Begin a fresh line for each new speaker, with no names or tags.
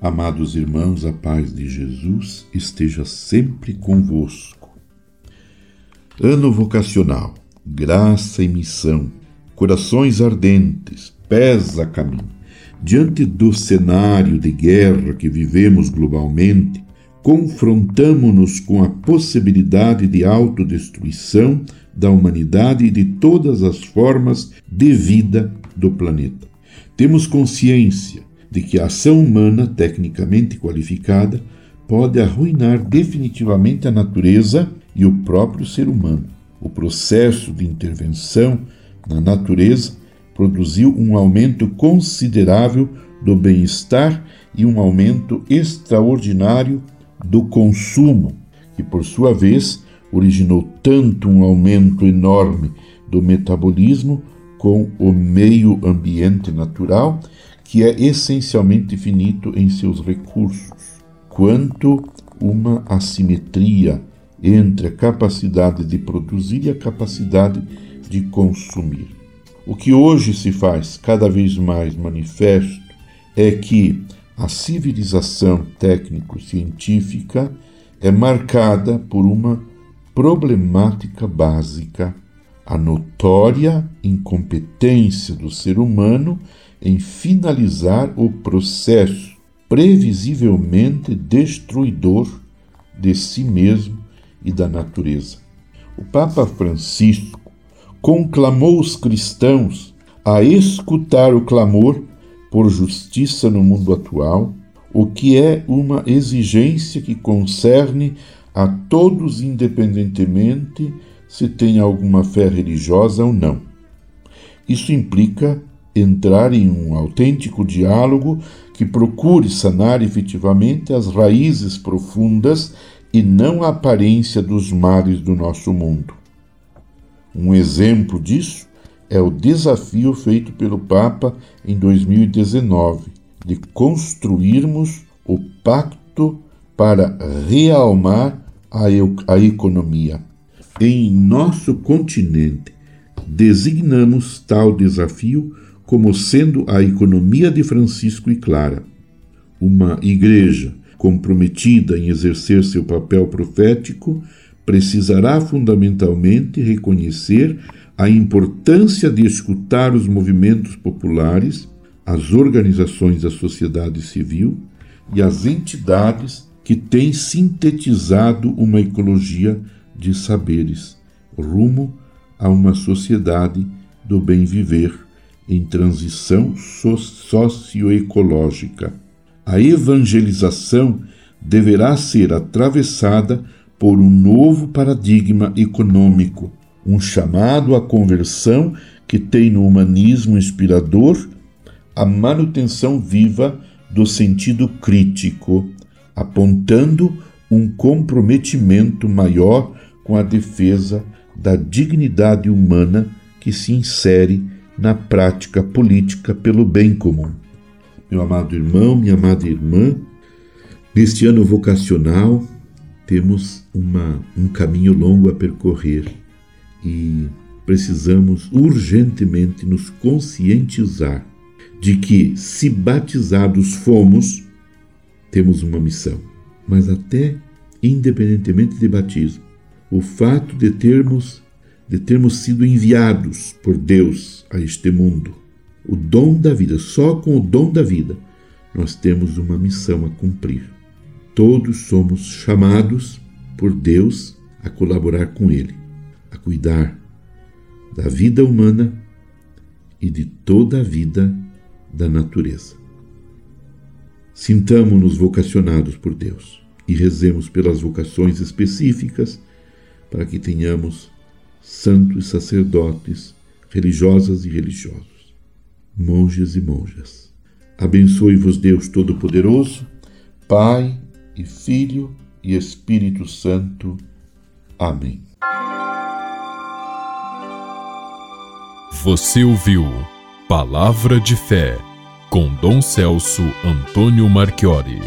Amados irmãos, a paz de Jesus esteja sempre convosco. Ano vocacional, graça e missão, corações ardentes, pés a caminho. Diante do cenário de guerra que vivemos globalmente, confrontamo-nos com a possibilidade de autodestruição da humanidade e de todas as formas de vida do planeta. Temos consciência de que a ação humana, tecnicamente qualificada, pode arruinar definitivamente a natureza e o próprio ser humano. O processo de intervenção na natureza produziu um aumento considerável do bem-estar e um aumento extraordinário do consumo, que por sua vez originou tanto um aumento enorme do metabolismo com o meio ambiente natural, que é essencialmente finito em seus recursos, quanto uma assimetria entre a capacidade de produzir e a capacidade de consumir. O que hoje se faz cada vez mais manifesto é que a civilização técnico-científica é marcada por uma problemática básica, a notória incompetência do ser humano em finalizar o processo previsivelmente destruidor de si mesmo e da natureza. O Papa Francisco conclamou os cristãos a escutar o clamor por justiça no mundo atual, o que é uma exigência que concerne a todos, independentemente se tem alguma fé religiosa ou não. Isso implica entrar em um autêntico diálogo que procure sanar efetivamente as raízes profundas e não a aparência dos males do nosso mundo. Um exemplo disso é o desafio feito pelo Papa em 2019 de construirmos o pacto para realmar a, a economia. Em nosso continente, designamos tal desafio como sendo a economia de Francisco e Clara. Uma igreja comprometida em exercer seu papel profético precisará fundamentalmente reconhecer a importância de escutar os movimentos populares, as organizações da sociedade civil e as entidades que têm sintetizado uma ecologia de saberes rumo a uma sociedade do bem viver em transição socioecológica. A evangelização deverá ser atravessada por um novo paradigma econômico, um chamado à conversão que tem no humanismo inspirador a manutenção viva do sentido crítico, apontando um comprometimento maior com a defesa da dignidade humana que se insere na prática política pelo bem comum. Meu amado irmão, minha amada irmã, neste ano vocacional, temos uma, um caminho longo a percorrer e precisamos urgentemente nos conscientizar de que, se batizados fomos, temos uma missão. Mas, até independentemente de batismo, o fato de termos, de termos sido enviados por Deus a este mundo, o dom da vida, só com o dom da vida, nós temos uma missão a cumprir. Todos somos chamados por Deus a colaborar com Ele, a cuidar da vida humana e de toda a vida da natureza. Sintamo-nos vocacionados por Deus e rezemos pelas vocações específicas para que tenhamos santos sacerdotes, religiosas e religiosos, monges e monjas. Abençoe-vos Deus Todo-Poderoso, Pai, e Filho e Espírito Santo. Amém.
Você ouviu Palavra de Fé com Dom Celso Antônio Marchiori.